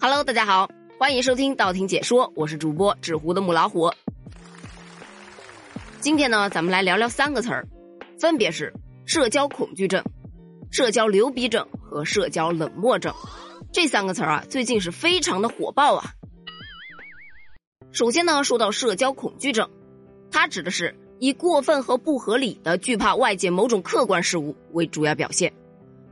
Hello，大家好，欢迎收听道听解说，我是主播纸糊的母老虎。今天呢，咱们来聊聊三个词儿，分别是社交恐惧症、社交流鼻症和社交冷漠症。这三个词儿啊，最近是非常的火爆啊。首先呢，说到社交恐惧症，它指的是以过分和不合理的惧怕外界某种客观事物为主要表现。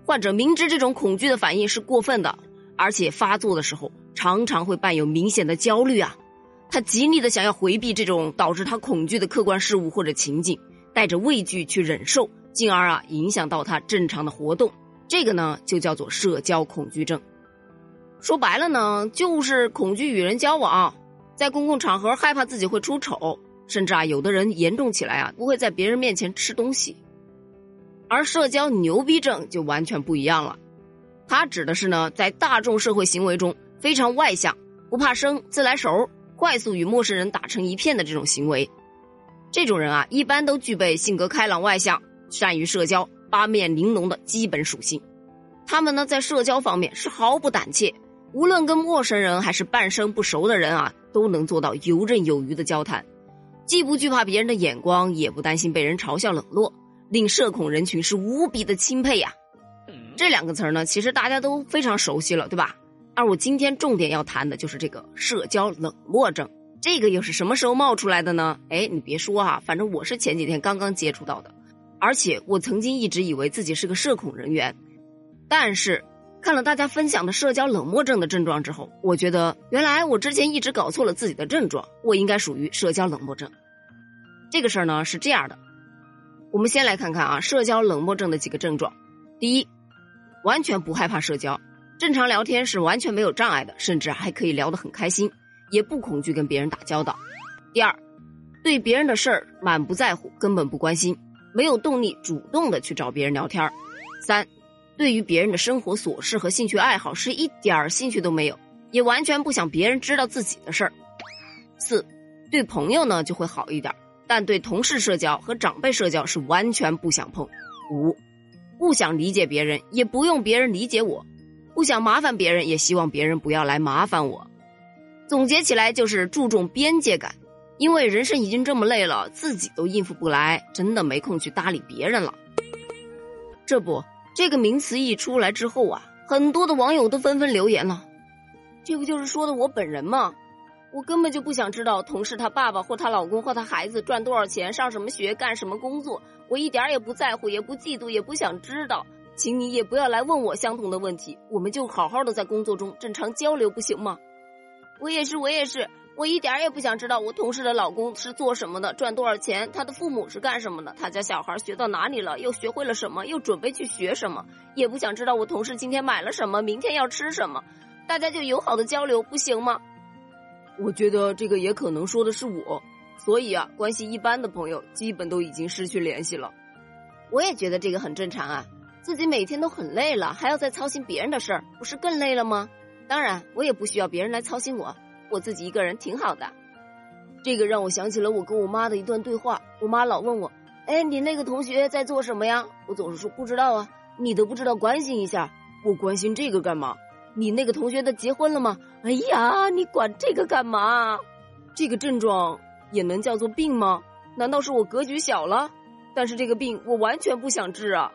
患者明知这种恐惧的反应是过分的，而且发作的时候常常会伴有明显的焦虑啊。他极力的想要回避这种导致他恐惧的客观事物或者情景，带着畏惧去忍受，进而啊影响到他正常的活动。这个呢就叫做社交恐惧症。说白了呢，就是恐惧与人交往，在公共场合害怕自己会出丑，甚至啊有的人严重起来啊不会在别人面前吃东西。而社交牛逼症就完全不一样了，它指的是呢，在大众社会行为中非常外向、不怕生、自来熟、快速与陌生人打成一片的这种行为。这种人啊，一般都具备性格开朗外向、善于社交、八面玲珑的基本属性。他们呢，在社交方面是毫不胆怯，无论跟陌生人还是半生不熟的人啊，都能做到游刃有余的交谈，既不惧怕别人的眼光，也不担心被人嘲笑冷落。令社恐人群是无比的钦佩呀，这两个词儿呢，其实大家都非常熟悉了，对吧？而我今天重点要谈的就是这个社交冷漠症，这个又是什么时候冒出来的呢？哎，你别说哈，反正我是前几天刚刚接触到的，而且我曾经一直以为自己是个社恐人员，但是看了大家分享的社交冷漠症的症状之后，我觉得原来我之前一直搞错了自己的症状，我应该属于社交冷漠症。这个事儿呢是这样的。我们先来看看啊，社交冷漠症的几个症状。第一，完全不害怕社交，正常聊天是完全没有障碍的，甚至还可以聊得很开心，也不恐惧跟别人打交道。第二，对别人的事儿满不在乎，根本不关心，没有动力主动的去找别人聊天。三，对于别人的生活琐事和兴趣爱好是一点儿兴趣都没有，也完全不想别人知道自己的事儿。四，对朋友呢就会好一点。但对同事社交和长辈社交是完全不想碰。五，不想理解别人，也不用别人理解我；不想麻烦别人，也希望别人不要来麻烦我。总结起来就是注重边界感，因为人生已经这么累了，自己都应付不来，真的没空去搭理别人了。这不，这个名词一出来之后啊，很多的网友都纷纷留言了，这不就是说的我本人吗？我根本就不想知道同事她爸爸或她老公或她孩子赚多少钱、上什么学、干什么工作，我一点也不在乎，也不嫉妒，也不想知道。请你也不要来问我相同的问题，我们就好好的在工作中正常交流，不行吗？我也是，我也是，我一点也不想知道我同事的老公是做什么的，赚多少钱，他的父母是干什么的，他家小孩学到哪里了，又学会了什么，又准备去学什么，也不想知道我同事今天买了什么，明天要吃什么，大家就友好的交流，不行吗？我觉得这个也可能说的是我，所以啊，关系一般的朋友基本都已经失去联系了。我也觉得这个很正常啊，自己每天都很累了，还要再操心别人的事儿，不是更累了吗？当然，我也不需要别人来操心我，我自己一个人挺好的。这个让我想起了我跟我妈的一段对话，我妈老问我：“哎，你那个同学在做什么呀？”我总是说不知道啊，你都不知道关心一下，我关心这个干嘛？你那个同学的结婚了吗？哎呀，你管这个干嘛？这个症状也能叫做病吗？难道是我格局小了？但是这个病我完全不想治啊。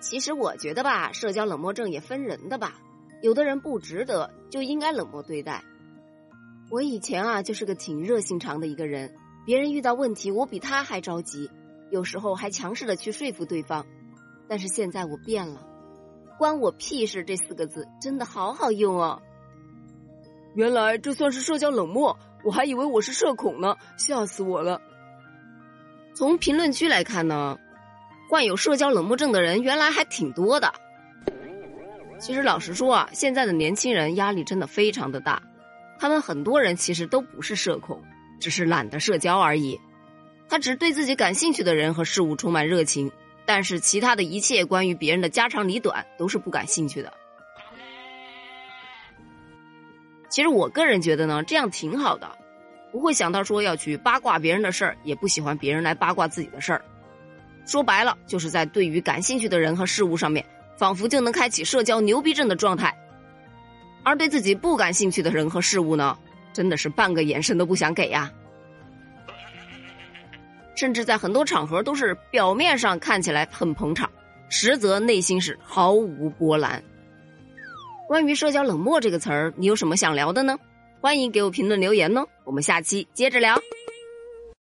其实我觉得吧，社交冷漠症也分人的吧，有的人不值得就应该冷漠对待。我以前啊就是个挺热心肠的一个人，别人遇到问题我比他还着急，有时候还强势的去说服对方。但是现在我变了。关我屁事！这四个字真的好好用哦。原来这算是社交冷漠，我还以为我是社恐呢，吓死我了。从评论区来看呢，患有社交冷漠症的人原来还挺多的。其实老实说啊，现在的年轻人压力真的非常的大，他们很多人其实都不是社恐，只是懒得社交而已。他只对自己感兴趣的人和事物充满热情。但是其他的一切关于别人的家长里短都是不感兴趣的。其实我个人觉得呢，这样挺好的，不会想到说要去八卦别人的事儿，也不喜欢别人来八卦自己的事儿。说白了，就是在对于感兴趣的人和事物上面，仿佛就能开启社交牛逼症的状态。而对自己不感兴趣的人和事物呢，真的是半个眼神都不想给呀。甚至在很多场合都是表面上看起来很捧场，实则内心是毫无波澜。关于社交冷漠这个词儿，你有什么想聊的呢？欢迎给我评论留言呢，我们下期接着聊。